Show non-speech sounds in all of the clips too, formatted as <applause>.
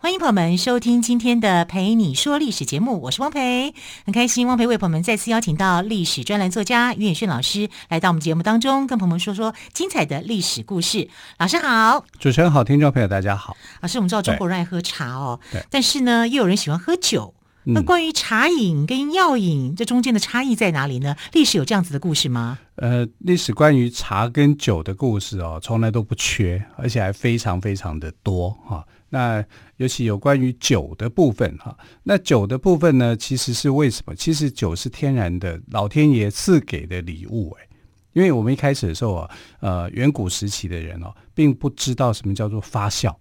欢迎朋友们收听今天的《陪你说历史》节目，我是汪培，很开心汪培为朋友们再次邀请到历史专栏作家于远炫老师来到我们节目当中，跟朋友们说说精彩的历史故事。老师好，主持人好，听众朋友大家好。老师，我们知道中国人爱喝茶哦，对，但是呢，又有人喜欢喝酒。那关于茶饮跟药饮这中间的差异在哪里呢？历史有这样子的故事吗？呃，历史关于茶跟酒的故事哦，从来都不缺，而且还非常非常的多哈。哦那尤其有关于酒的部分哈，那酒的部分呢，其实是为什么？其实酒是天然的，老天爷赐给的礼物哎。因为我们一开始的时候啊，呃，远古时期的人哦，并不知道什么叫做发酵。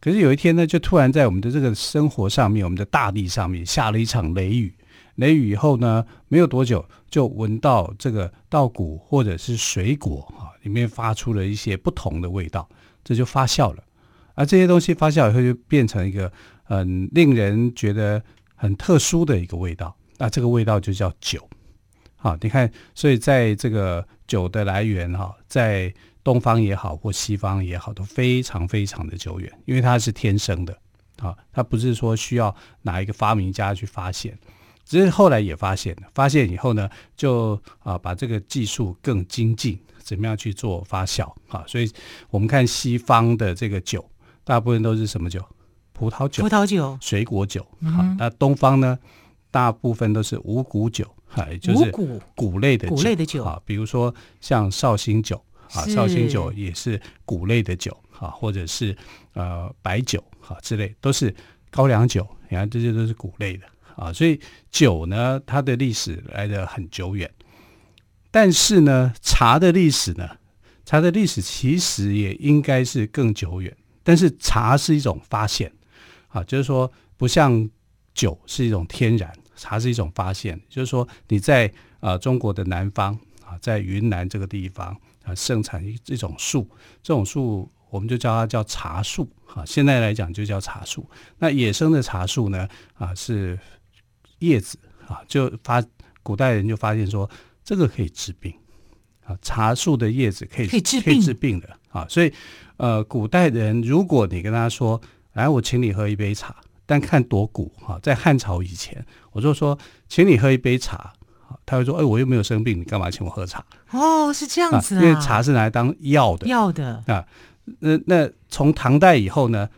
可是有一天呢，就突然在我们的这个生活上面，我们的大地上面下了一场雷雨。雷雨以后呢，没有多久就闻到这个稻谷或者是水果啊里面发出了一些不同的味道，这就发酵了。而这些东西发酵以后，就变成一个很令人觉得很特殊的一个味道。那这个味道就叫酒。好，你看，所以在这个酒的来源哈，在东方也好，或西方也好，都非常非常的久远，因为它是天生的。啊，它不是说需要哪一个发明家去发现，只是后来也发现了。发现以后呢，就啊把这个技术更精进，怎么样去做发酵啊？所以我们看西方的这个酒。大部分都是什么酒？葡萄酒、葡萄酒、水果酒。好、嗯，那东方呢？大部分都是五谷酒，哈，也就是谷谷类的。谷类的酒，啊，比如说像绍兴酒，啊，绍兴酒也是谷类的酒，啊，或者是呃白酒，哈之类，都是高粱酒。你看这些都是谷类的，啊，所以酒呢，它的历史来的很久远。但是呢，茶的历史呢，茶的历史其实也应该是更久远。但是茶是一种发现，啊，就是说不像酒是一种天然，茶是一种发现。就是说你在啊、中国的南方啊，在云南这个地方啊，盛产一一种树，这种树我们就叫它叫茶树啊。现在来讲就叫茶树。那野生的茶树呢啊是叶子啊，就发古代人就发现说这个可以治病啊，茶树的叶子可以可以治病可以治病的啊，所以。呃，古代人，如果你跟他说：“来，我请你喝一杯茶。”但看多古哈，在汉朝以前，我就说：“请你喝一杯茶。”他会说：“哎，我又没有生病，你干嘛请我喝茶？”哦，是这样子啊，因为茶是拿来当药的，药的啊。那那从唐代以后呢？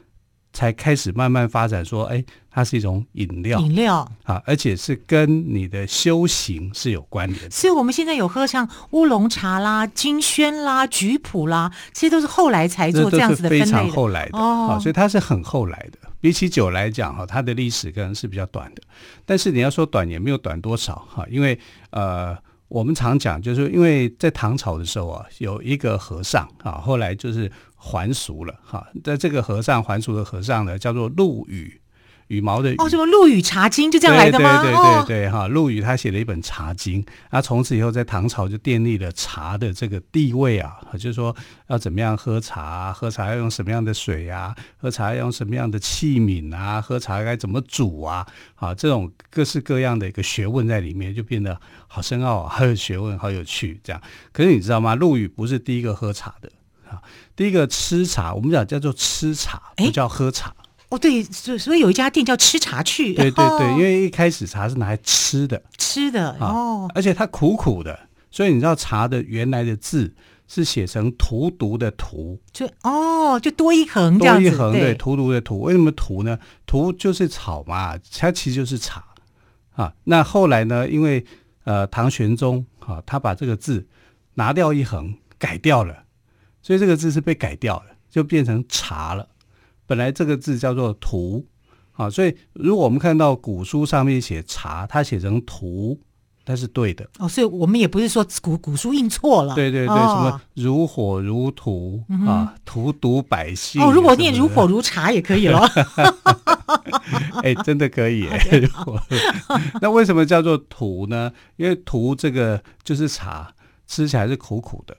才开始慢慢发展，说，哎，它是一种饮料，饮料啊，而且是跟你的修行是有关联的。所以我们现在有喝像乌龙茶啦、金萱啦、菊普啦，这些都是后来才做这样子的分类的，非常后来的哦、啊。所以它是很后来的，比起酒来讲，哈，它的历史可能是比较短的。但是你要说短，也没有短多少，哈，因为呃，我们常讲，就是因为在唐朝的时候啊，有一个和尚啊，后来就是。还俗了哈，在这个和尚还俗的和尚呢，叫做陆羽，羽毛的羽哦，什么《陆羽茶经》就这样来的吗？对对对对哈，陆羽他写了一本《茶经》，那从此以后在唐朝就奠定了茶的这个地位啊，就是说要怎么样喝茶，喝茶要用什么样的水啊，喝茶要用什么样的器皿啊，喝茶该怎么煮啊，啊，这种各式各样的一个学问在里面就变得好深奥啊，好有学问，好有趣这样。可是你知道吗？陆羽不是第一个喝茶的。啊，第一个吃茶，我们讲叫做吃茶，不叫喝茶。哦，对，所所以有一家店叫吃茶去。对对对，因为一开始茶是拿来吃的，吃的哦，而且它苦苦的，所以你知道茶的原来的字是写成荼毒的荼，就哦，就多一横，多一横，对，荼毒的荼。为什么荼呢？荼就是草嘛，它其实就是茶啊。那后来呢，因为呃唐玄宗啊，他把这个字拿掉一横，改掉了。所以这个字是被改掉了，就变成茶了。本来这个字叫做荼，啊，所以如果我们看到古书上面写茶，它写成荼，它是对的。哦，所以我们也不是说古古书印错了。对对对，哦、什么如火如荼、嗯、啊，荼毒百姓。哦，如果念如火如茶也可以了。<laughs> 哎，真的可以。<laughs> 那为什么叫做荼呢？因为荼这个就是茶，吃起来是苦苦的。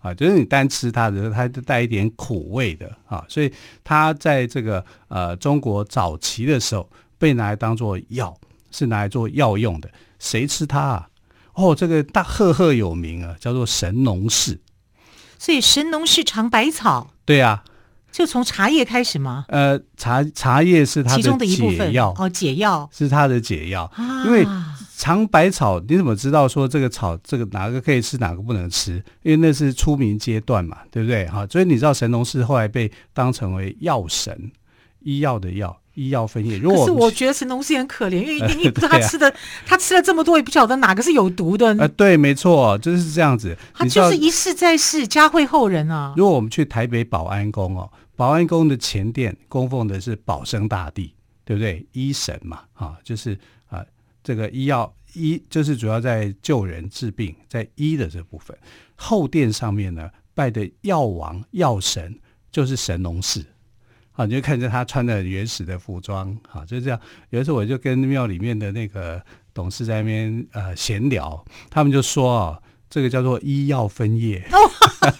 啊，就是你单吃它的时候，它就带一点苦味的啊，所以它在这个呃中国早期的时候被拿来当做药，是拿来做药用的。谁吃它啊？哦，这个大赫赫有名啊，叫做神农氏。所以神农氏尝百草，对啊，就从茶叶开始吗？呃，茶茶叶是它的解药，其中的一部分哦，解药是它的解药，啊、因为。尝百草，你怎么知道说这个草这个哪个可以吃，哪个不能吃？因为那是出名阶段嘛，对不对？哈，所以你知道神农氏后来被当成为药神，医药的药，医药分业。如果可是我觉得神农氏很可怜，因为你不知道他吃的，他吃了这么多，也不晓得哪个是有毒的。呃，对，没错，就是这样子。他就是一世再世，嘉惠后人啊。如果我们去台北保安宫哦，保安宫的前殿供奉的是保生大帝，对不对？医神嘛，啊，就是。这个医药医就是主要在救人治病，在医的这部分。后殿上面呢，拜的药王药神就是神农氏，好，你就看着他穿的原始的服装，好，就这样。有一次我就跟庙里面的那个董事在那边呃闲聊，他们就说啊。这个叫做医药分业哦，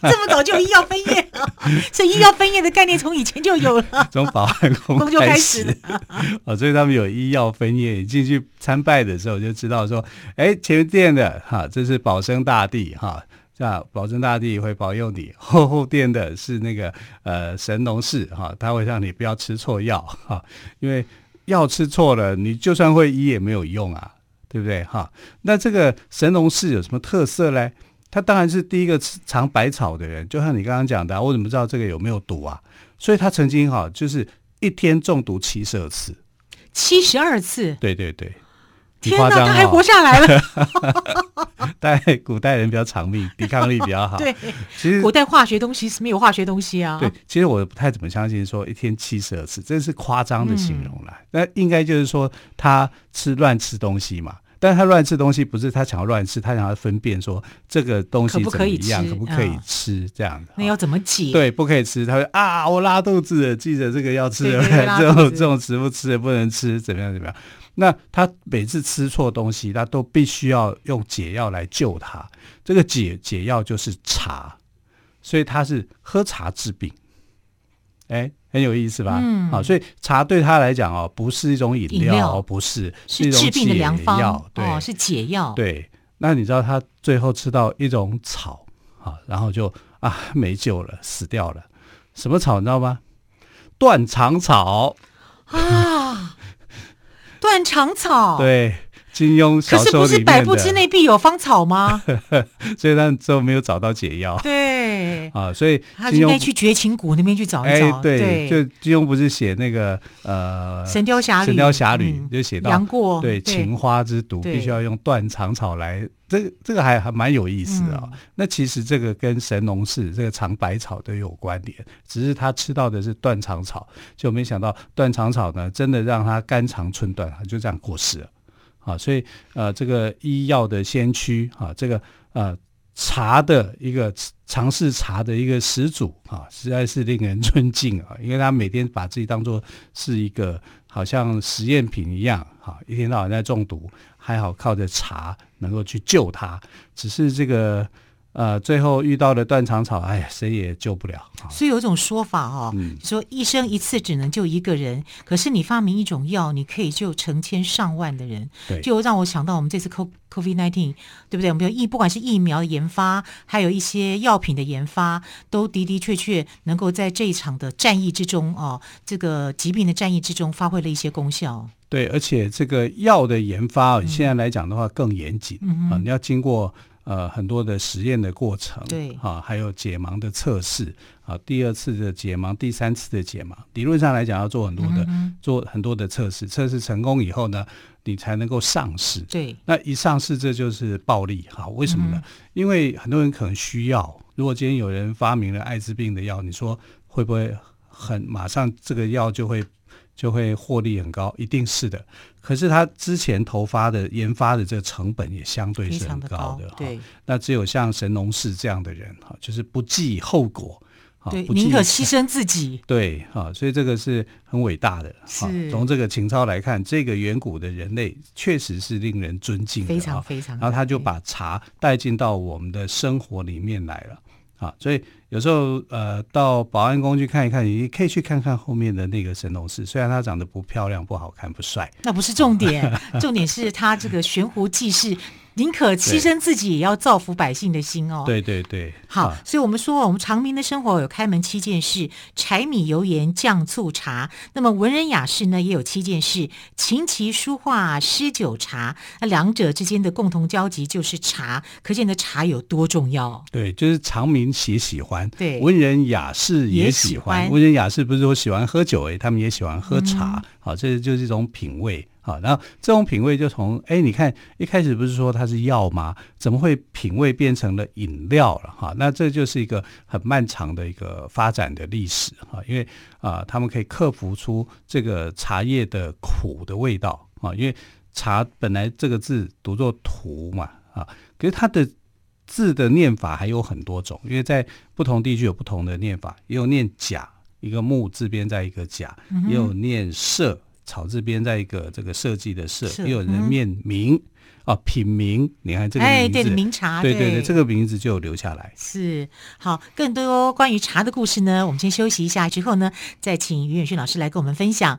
这么早就有医药分业了，<laughs> 所以医药分业的概念从以前就有了，从保安宫就开始啊，<laughs> 所以他们有医药分业。你进去参拜的时候就知道说，哎，前殿的哈，这是保生大帝哈，这样保生大帝会保佑你；后后殿的是那个呃神农氏哈，他会让你不要吃错药哈，因为药吃错了，你就算会医也没有用啊。对不对哈？那这个神农氏有什么特色嘞？他当然是第一个尝百草的人，就像你刚刚讲的，我怎么知道这个有没有毒啊？所以他曾经哈，就是一天中毒七十二次，七十二次，对对对。天哪，他还活下来了！<laughs> 但古代人比较长命，抵抗力比较好。对，其实古代化学东西是没有化学东西啊。对，其实我不太怎么相信说一天七十二次，这是夸张的形容了。那、嗯、应该就是说他吃乱吃东西嘛，但是他乱吃东西不是他想要乱吃，他想要分辨说这个东西怎么样，可不可以吃，可不可以吃、嗯、这样的。那要怎么解？<laughs> 对，不可以吃。他说啊，我拉肚子了，记得这个要吃的，<laughs> 这种这种食物吃也不能吃，怎么样怎么样。那他每次吃错东西，他都必须要用解药来救他。这个解解药就是茶，所以他是喝茶治病。哎，很有意思吧？嗯，好，所以茶对他来讲哦，不是一种饮料，饮料不是，是治病的良方。对，哦，是解药。对，那你知道他最后吃到一种草啊，然后就啊没救了，死掉了。什么草你知道吗？断肠草啊。断肠草，对，金庸小说里面的。可是不是百步之内必有芳草吗？<laughs> 所以他最后没有找到解药。对 <laughs> 啊，所以他应该去绝情谷那边去找一找。哎、对，对就金庸不是写那个呃《神雕侠侣》，《神雕侠侣》就写到杨过对情花之毒，必须要用断肠草来。这个这个还还蛮有意思的啊、哦。嗯、那其实这个跟神农氏这个尝百草都有关联，只是他吃到的是断肠草，就没想到断肠草呢，真的让他肝肠寸断，他就这样过世了。啊，所以呃，这个医药的先驱啊，这个呃茶的一个尝试茶的一个始祖啊，实在是令人尊敬啊，因为他每天把自己当做是一个好像实验品一样，哈，一天到晚在中毒。还好靠着茶能够去救他，只是这个呃，最后遇到的断肠草，哎呀，谁也救不了。所以有一种说法哦，嗯、说一生一次只能救一个人，可是你发明一种药，你可以救成千上万的人。对，就让我想到我们这次 COVID nineteen，对不对？我们有疫，不管是疫苗的研发，还有一些药品的研发，都的的确确能够在这一场的战役之中哦，这个疾病的战役之中发挥了一些功效。对，而且这个药的研发，现在来讲的话更严谨、嗯、啊，你要经过呃很多的实验的过程，对啊，还有解盲的测试啊，第二次的解盲，第三次的解盲，理论上来讲要做很多的、嗯、做很多的测试，测试成功以后呢，你才能够上市。对，那一上市这就是暴利哈、啊？为什么呢？嗯、因为很多人可能需要，如果今天有人发明了艾滋病的药，你说会不会很马上这个药就会？就会获利很高，一定是的。可是他之前投发的研发的这个成本也相对是很高的，高对。那只有像神农氏这样的人哈，就是不计后果，对，宁可牺牲自己，<laughs> 对哈，所以这个是很伟大的。是，从这个情操来看，这个远古的人类确实是令人尊敬的，非常非常。然后他就把茶带进到我们的生活里面来了。啊，所以有时候呃，到保安宫去看一看，你可以去看看后面的那个神农氏，虽然他长得不漂亮、不好看、不帅，那不是重点，<laughs> 重点是他这个悬壶济世。宁可牺牲自己，也要造福百姓的心哦。对对对，好，所以我们说，我们长明的生活有开门七件事：柴米油盐酱醋茶。那么文人雅士呢，也有七件事：琴棋书画诗酒茶。那两者之间的共同交集就是茶，可见的茶有多重要。对，就是长明喜喜欢，对，文人雅士也喜欢。文人雅士不是说喜欢喝酒诶，他们也喜欢喝茶。嗯、好，这就是一种品味。好，然后这种品味就从哎，你看一开始不是说它是药吗？怎么会品味变成了饮料了？哈，那这就是一个很漫长的一个发展的历史哈，因为啊，他们可以克服出这个茶叶的苦的味道啊，因为茶本来这个字读作荼嘛啊，可是它的字的念法还有很多种，因为在不同地区有不同的念法，也有念甲，一个木字边在一个甲，也有念社。草字边在一个这个设计的设，也有人念名、嗯、哦，品名。你看这个名字，哎，对，名茶，对对对，这个名字就留下来。是好，更多关于茶的故事呢，我们先休息一下，之后呢，再请于远逊老师来跟我们分享。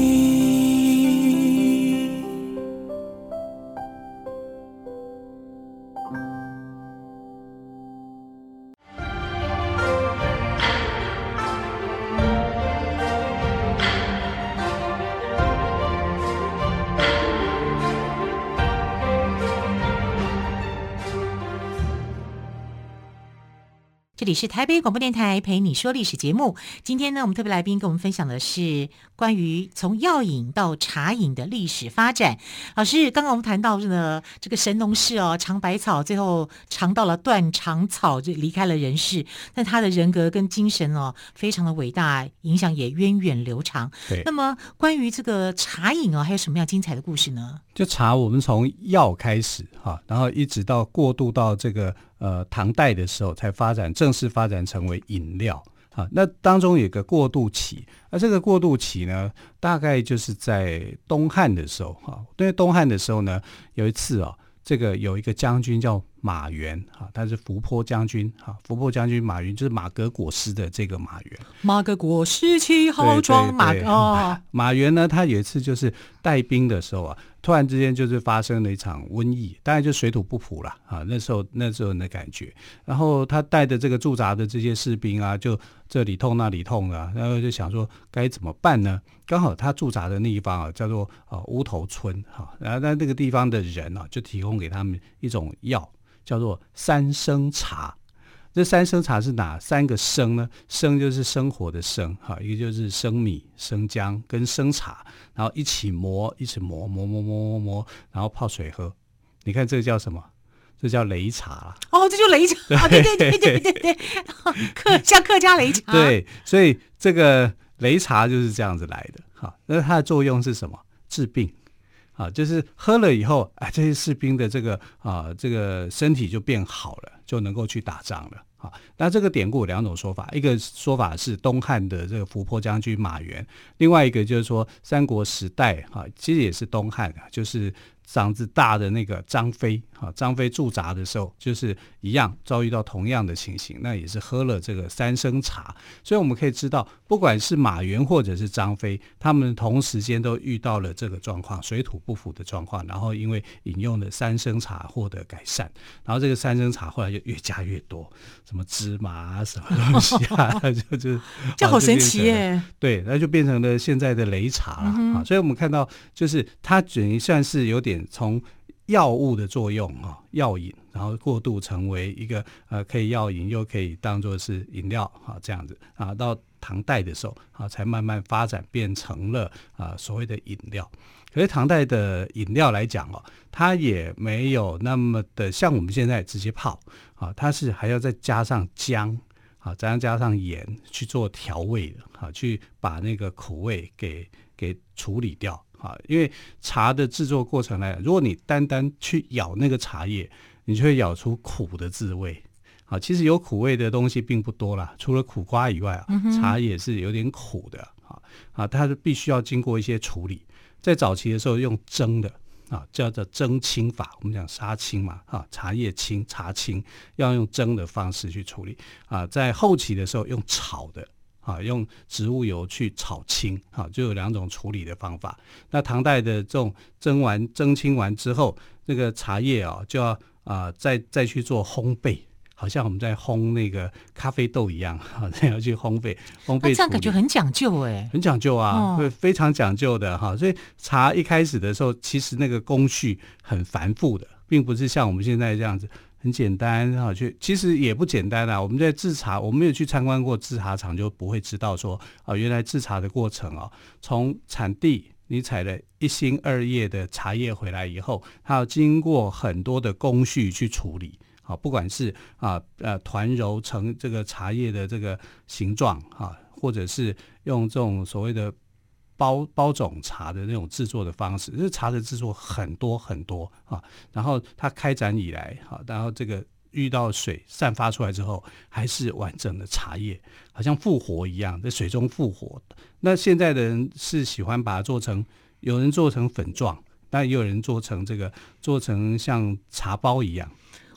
这里是台北广播电台陪你说历史节目。今天呢，我们特别来宾跟我们分享的是关于从药饮到茶饮的历史发展。老师，刚刚我们谈到呢，这个神农氏哦，尝百草，最后尝到了断肠草，就离开了人世。但他的人格跟精神哦，非常的伟大，影响也源远流长。对。那么关于这个茶饮哦，还有什么样精彩的故事呢？就茶，我们从药开始哈，然后一直到过渡到这个。呃，唐代的时候才发展，正式发展成为饮料啊。那当中有个过渡期，而这个过渡期呢，大概就是在东汉的时候哈。因为东汉的时候呢，有一次啊，这个有一个将军叫马援啊，他是伏波将军哈。伏波将军马援就是马革裹尸的这个马援。马革裹尸气浩壮，马 <laughs> 哦，马援呢，他有一次就是带兵的时候啊。突然之间，就是发生了一场瘟疫，当然就水土不服了啊！那时候那时候的感觉，然后他带的这个驻扎的这些士兵啊，就这里痛那里痛啊，然后就想说该怎么办呢？刚好他驻扎的那一方啊，叫做啊乌头村哈，然后在那个地方的人啊，就提供给他们一种药，叫做三生茶。这三生茶是哪三个生呢？生就是生活的生，哈，一个就是生米、生姜跟生茶，然后一起磨，一起磨，磨磨磨磨磨，然后泡水喝。你看这个叫什么？这叫擂茶啦。哦，这就擂茶啊。对对对对对对，客像客家擂茶。对，所以这个擂茶就是这样子来的。哈，那它的作用是什么？治病。啊，就是喝了以后，哎，这些士兵的这个啊，这个身体就变好了，就能够去打仗了。啊，那这个典故有两种说法，一个说法是东汉的这个伏波将军马援，另外一个就是说三国时代，啊，其实也是东汉啊，就是嗓子大的那个张飞啊，张飞驻扎的时候，就是一样遭遇到同样的情形，那也是喝了这个三生茶。所以我们可以知道，不管是马援或者是张飞，他们同时间都遇到了这个状况，水土不服的状况，然后因为饮用了三生茶获得改善，然后这个三生茶后来就越加越多，什么芝麻啊，什么东西啊，<laughs> 就就这好神奇耶！对，那就变成了现在的擂茶了啊。嗯、所以我们看到，就是它等于算是有点。从药物的作用啊，药饮，然后过渡成为一个呃可以药饮又可以当做是饮料啊这样子啊，到唐代的时候啊，才慢慢发展变成了啊所谓的饮料。可是唐代的饮料来讲哦，它也没有那么的像我们现在直接泡啊，它是还要再加上姜啊，再加上盐去做调味的啊，去把那个苦味给给处理掉。啊，因为茶的制作过程来讲，如果你单单去咬那个茶叶，你就会咬出苦的滋味。啊，其实有苦味的东西并不多啦，除了苦瓜以外啊，茶也是有点苦的。啊啊，它是必须要经过一些处理，在早期的时候用蒸的啊，叫做蒸青法，我们讲杀青嘛，啊，茶叶青、茶青要用蒸的方式去处理。啊，在后期的时候用炒的。啊，用植物油去炒青，啊，就有两种处理的方法。那唐代的这种蒸完、蒸青完之后，那个茶叶啊，就要啊、呃、再再去做烘焙，好像我们在烘那个咖啡豆一样，啊，<laughs> 要去烘焙。烘焙这样感觉很讲究哎，很讲究啊，会、哦、非常讲究的哈。所以茶一开始的时候，其实那个工序很繁复的，并不是像我们现在这样子。很简单啊，去其实也不简单啊。我们在制茶，我们没有去参观过制茶厂，就不会知道说啊，原来制茶的过程啊，从产地你采了一心二叶的茶叶回来以后，它要经过很多的工序去处理。好，不管是啊呃团揉成这个茶叶的这个形状啊，或者是用这种所谓的。包包种茶的那种制作的方式，就是茶的制作很多很多啊。然后它开展以来，哈，然后这个遇到水散发出来之后，还是完整的茶叶，好像复活一样，在水中复活。那现在的人是喜欢把它做成，有人做成粉状，但也有人做成这个，做成像茶包一样。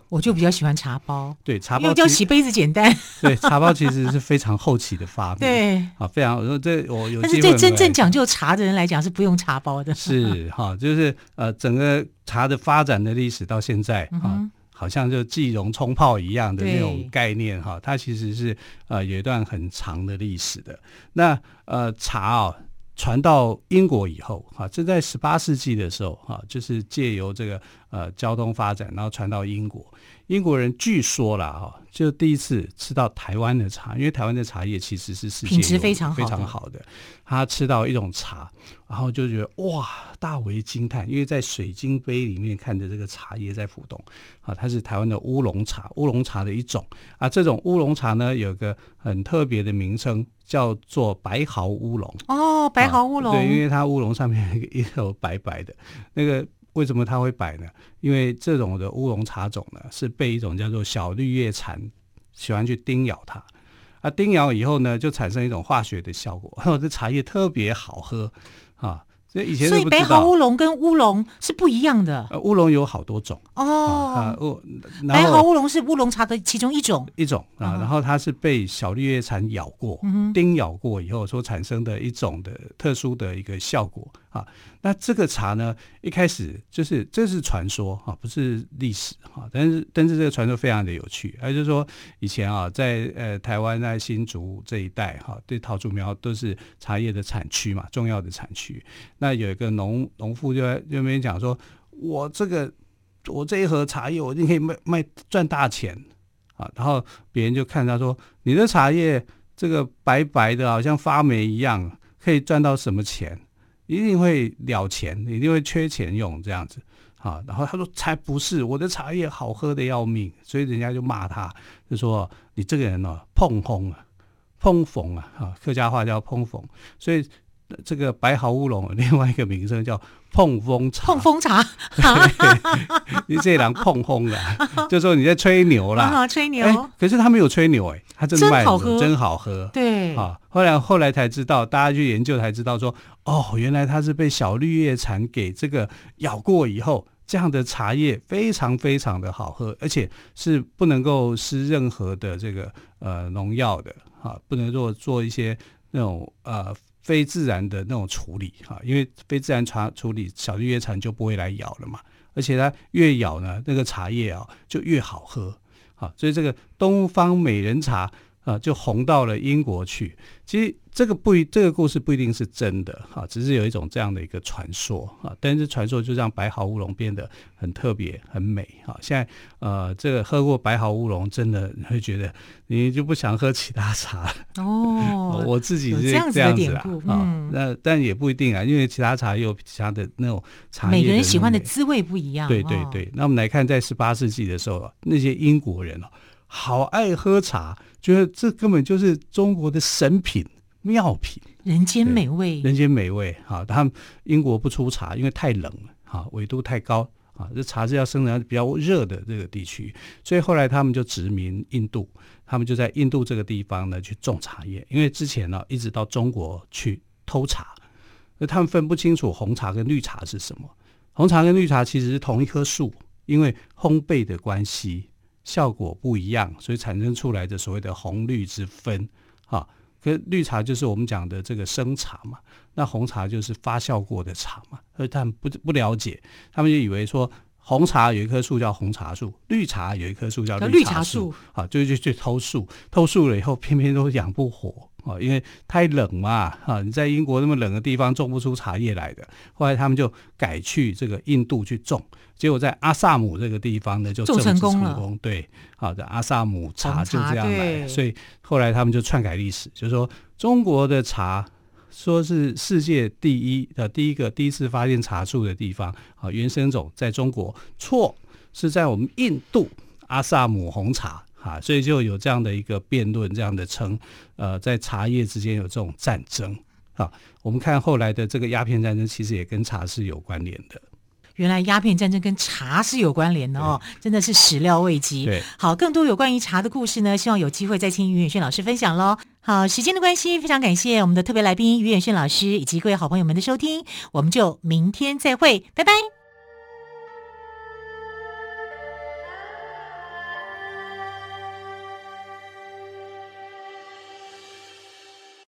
我就比较喜欢茶包，对茶包，又叫洗杯子简单。对茶包其实是非常后期的发明，<laughs> 对啊，非常。这我有，但是对真正讲究茶的人来讲是不用茶包的。<laughs> 是哈，就是呃，整个茶的发展的历史到现在啊，嗯、好像就即溶冲泡一样的那种概念哈，它其实是呃有一段很长的历史的。那呃茶啊。传到英国以后，哈，这在十八世纪的时候，哈，就是借由这个呃交通发展，然后传到英国。英国人据说了哈，就第一次吃到台湾的茶，因为台湾的茶叶其实是世界品质非常非常好的。他吃到一种茶，然后就觉得哇，大为惊叹，因为在水晶杯里面看着这个茶叶在浮动啊，它是台湾的乌龙茶，乌龙茶的一种啊。这种乌龙茶呢，有个很特别的名称，叫做白毫乌龙。哦，白毫乌龙，对，因为它乌龙上面一个白白的那个。为什么它会白呢？因为这种的乌龙茶种呢，是被一种叫做小绿叶蝉喜欢去叮咬它，啊，叮咬以后呢，就产生一种化学的效果，然 <laughs> 后这茶叶特别好喝啊。所以以前，所以白毫乌龙跟乌龙是不一样的。呃，乌龙有好多种哦。啊，白毫乌龙是乌龙茶的其中一种一种啊。然后它是被小绿叶蝉咬过、嗯、叮咬过以后所产生的一种的特殊的一个效果啊。那这个茶呢，一开始就是这是传说哈，不是历史哈。但是但是这个传说非常的有趣，还就是说以前啊，在呃台湾在新竹这一带哈，对桃竹苗都是茶叶的产区嘛，重要的产区。那有一个农农妇就就那边讲说，我这个我这一盒茶叶我一定可以卖卖赚大钱啊。然后别人就看他说，你的茶叶这个白白的，好像发霉一样，可以赚到什么钱？一定会了钱，一定会缺钱用这样子，啊，然后他说才不是，我的茶叶好喝的要命，所以人家就骂他，就说你这个人哦，碰风啊，碰风啊，啊，客家话叫碰风，所以这个白毫乌龙另外一个名称叫碰风茶，碰风茶，<laughs> 你这人碰风了，<laughs> 就说你在吹牛啦，啊、吹牛、欸。可是他没有吹牛、欸，哎，他真的卖真好喝，真好喝。对，啊，后来后来才知道，大家去研究才知道说，哦，原来他是被小绿叶蝉给这个咬过以后，这样的茶叶非常非常的好喝，而且是不能够施任何的这个呃农药的，啊，不能做做一些那种呃。非自然的那种处理哈，因为非自然茶处理，小绿叶蝉就不会来咬了嘛。而且它越咬呢，那个茶叶啊就越好喝，好，所以这个东方美人茶啊就红到了英国去。其实。这个不一，这个故事不一定是真的哈，只是有一种这样的一个传说啊。但是传说就让白毫乌龙变得很特别、很美哈。现在呃，这个喝过白毫乌龙，真的会觉得你就不想喝其他茶 <laughs> 哦。我自己是这样子啊，啊，那但也不一定啊，因为其他茶也有其他的那种茶叶，每个人喜欢的滋味不一样。对对对，那我们来看，在十八世纪的时候，那些英国人哦，好爱喝茶，觉得这根本就是中国的神品。妙品，人间美味，人间美味。哈，他们英国不出茶，因为太冷了，哈，纬度太高，啊，这茶是要生长比较热的这个地区，所以后来他们就殖民印度，他们就在印度这个地方呢去种茶叶，因为之前呢一直到中国去偷茶，那他们分不清楚红茶跟绿茶是什么。红茶跟绿茶其实是同一棵树，因为烘焙的关系，效果不一样，所以产生出来的所谓的红绿之分，哈。跟绿茶就是我们讲的这个生茶嘛，那红茶就是发酵过的茶嘛，而他们不不了解，他们就以为说红茶有一棵树叫红茶树，绿茶有一棵树叫绿茶树，啊，就就去偷树，偷树了以后偏偏都养不活啊，因为太冷嘛，啊，你在英国那么冷的地方种不出茶叶来的，后来他们就改去这个印度去种。结果在阿萨姆这个地方呢，就种成功了。对，好的，阿萨姆茶就这样来，所以后来他们就篡改历史，就是说中国的茶说是世界第一的第一个第一次发现茶树的地方，啊，原生种在中国，错，是在我们印度阿萨姆红茶，啊，所以就有这样的一个辩论，这样的称，呃，在茶叶之间有这种战争，啊，我们看后来的这个鸦片战争，其实也跟茶是有关联的。原来鸦片战争跟茶是有关联的哦，真的是始料未及。对，好，更多有关于茶的故事呢，希望有机会再听于远炫老师分享喽。好，时间的关系，非常感谢我们的特别来宾于远炫老师以及各位好朋友们的收听，我们就明天再会，拜拜。